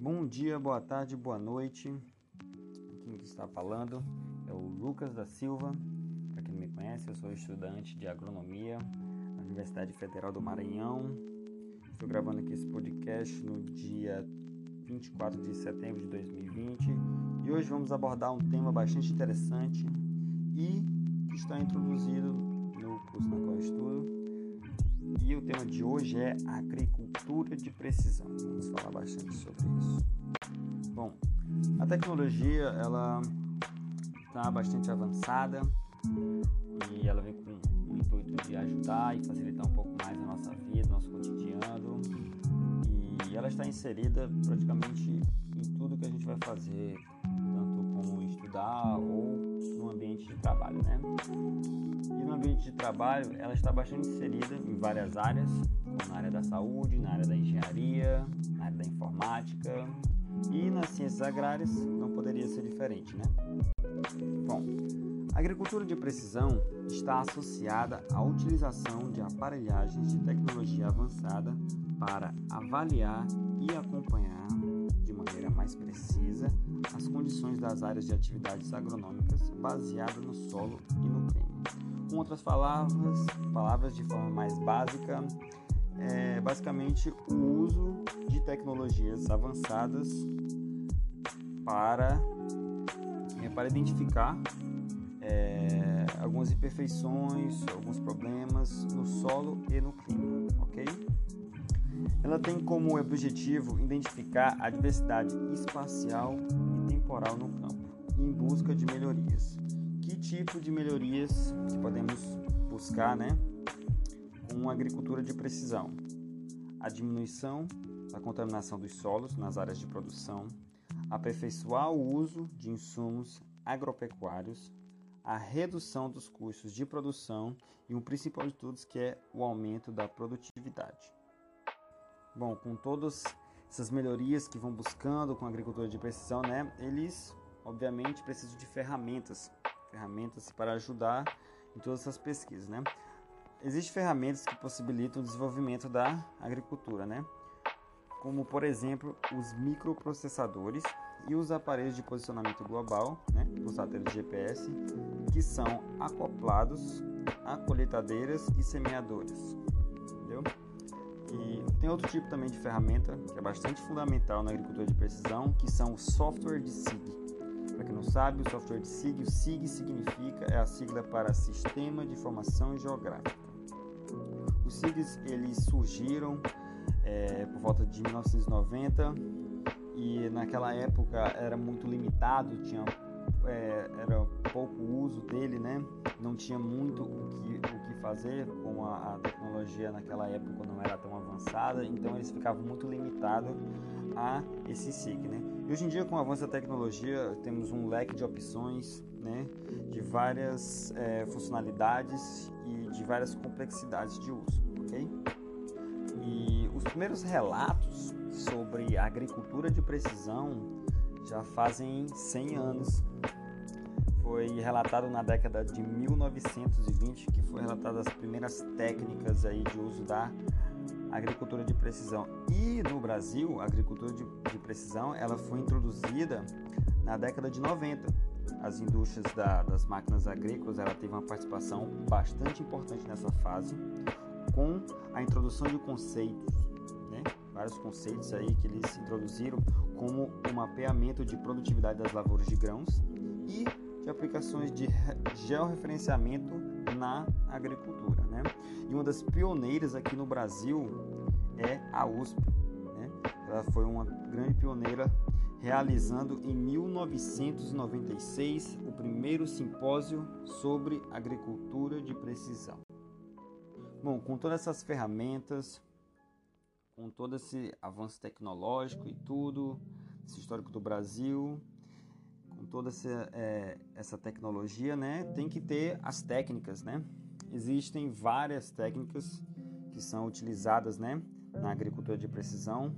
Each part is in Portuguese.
Bom dia, boa tarde, boa noite. Quem está falando é o Lucas da Silva. Para quem não me conhece, eu sou estudante de agronomia na Universidade Federal do Maranhão. Estou gravando aqui esse podcast no dia 24 de setembro de 2020 e hoje vamos abordar um tema bastante interessante e que está introduzido no curso na qual eu estudo e o tema de hoje é agricultura de precisão. Vamos falar bastante sobre isso. Bom, a tecnologia ela está bastante avançada e ela vem com o intuito de ajudar e facilitar um pouco mais a nossa vida, nosso cotidiano. E ela está inserida praticamente em tudo que a gente vai fazer, como estudar ou no ambiente de trabalho, né? E no ambiente de trabalho, ela está bastante inserida em várias áreas, na área da saúde, na área da engenharia, na área da informática e nas ciências agrárias não poderia ser diferente, né? Bom, a agricultura de precisão está associada à utilização de aparelhagens de tecnologia avançada para avaliar e acompanhar maneira mais precisa as condições das áreas de atividades agronômicas baseadas no solo e no clima. Com outras palavras, palavras de forma mais básica, é basicamente o uso de tecnologias avançadas para, é, para identificar é, algumas imperfeições, alguns problemas no solo e no clima, ok? Ela tem como objetivo identificar a diversidade espacial e temporal no campo, em busca de melhorias. Que tipo de melhorias que podemos buscar, né, com agricultura de precisão? A diminuição da contaminação dos solos nas áreas de produção, aperfeiçoar o uso de insumos agropecuários, a redução dos custos de produção e o principal de todos que é o aumento da produtividade. Bom, com todas essas melhorias que vão buscando com a agricultura de precisão, né, eles obviamente precisam de ferramentas, ferramentas para ajudar em todas essas pesquisas, né? Existem ferramentas que possibilitam o desenvolvimento da agricultura, né? Como por exemplo os microprocessadores e os aparelhos de posicionamento global, né, os satélites GPS, que são acoplados a colheitadeiras e semeadoras, entendeu? E tem outro tipo também de ferramenta que é bastante fundamental na agricultura de precisão, que são o software de SIG. Para quem não sabe, o software de SIG, o SIG significa é a sigla para Sistema de Informação Geográfica. Os SIGs eles surgiram é, por volta de 1990 e naquela época era muito limitado, tinha é, era pouco uso dele, né? Não tinha muito o que, o que fazer, como a, a, tecnologia naquela época não era tão avançada, então eles ficavam muito limitados a esse SIG, né? E hoje em dia, com o avanço da tecnologia, temos um leque de opções, né? De várias é, funcionalidades e de várias complexidades de uso, ok? E os primeiros relatos sobre agricultura de precisão já fazem 100 anos. Foi relatado na década de 1920 que foi relatada as primeiras técnicas aí de uso da agricultura de precisão. E no Brasil, a agricultura de, de precisão ela foi introduzida na década de 90. As indústrias da, das máquinas agrícolas ela teve uma participação bastante importante nessa fase, com a introdução de conceitos, né? vários conceitos aí que eles introduziram, como o mapeamento de produtividade das lavouras de grãos e aplicações de georreferenciamento na agricultura. Né? E uma das pioneiras aqui no Brasil é a USP. Né? Ela foi uma grande pioneira realizando em 1996 o primeiro simpósio sobre agricultura de precisão. Bom, com todas essas ferramentas, com todo esse avanço tecnológico e tudo, esse histórico do Brasil, toda essa, é, essa tecnologia, né, tem que ter as técnicas, né? Existem várias técnicas que são utilizadas, né, na agricultura de precisão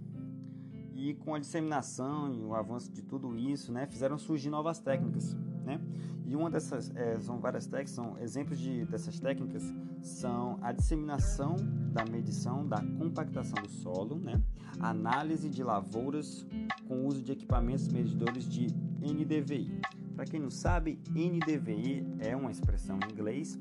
e com a disseminação e o avanço de tudo isso, né, fizeram surgir novas técnicas né? E uma dessas, é, são várias técnicas, são exemplos de, dessas técnicas são a disseminação da medição da compactação do solo, né? análise de lavouras com uso de equipamentos medidores de NDVI. Para quem não sabe, NDVI é uma expressão em inglês,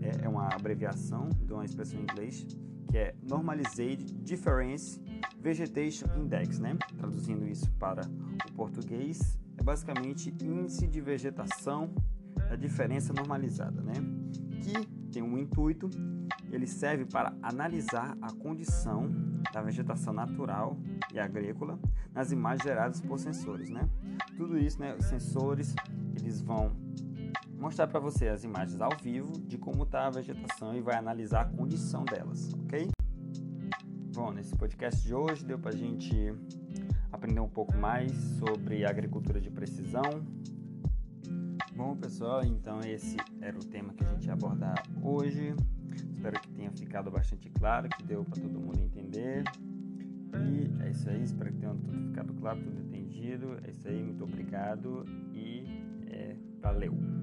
é, é uma abreviação de uma expressão em inglês que é Normalized Difference Vegetation Index, né? Traduzindo isso para o português, é basicamente índice de vegetação da diferença normalizada, né? Que tem um intuito, ele serve para analisar a condição da vegetação natural e agrícola nas imagens geradas por sensores, né? Tudo isso, né? Os sensores, eles vão mostrar para você as imagens ao vivo de como está a vegetação e vai analisar a condição delas, ok? Bom, nesse podcast de hoje deu para a gente aprender um pouco mais sobre agricultura de precisão. Bom, pessoal, então esse era o tema que a gente ia abordar hoje. Espero que tenha ficado bastante claro, que deu para todo mundo entender. E é isso aí, espero que tenha tudo ficado claro, tudo entendido. É isso aí, muito obrigado e é, valeu!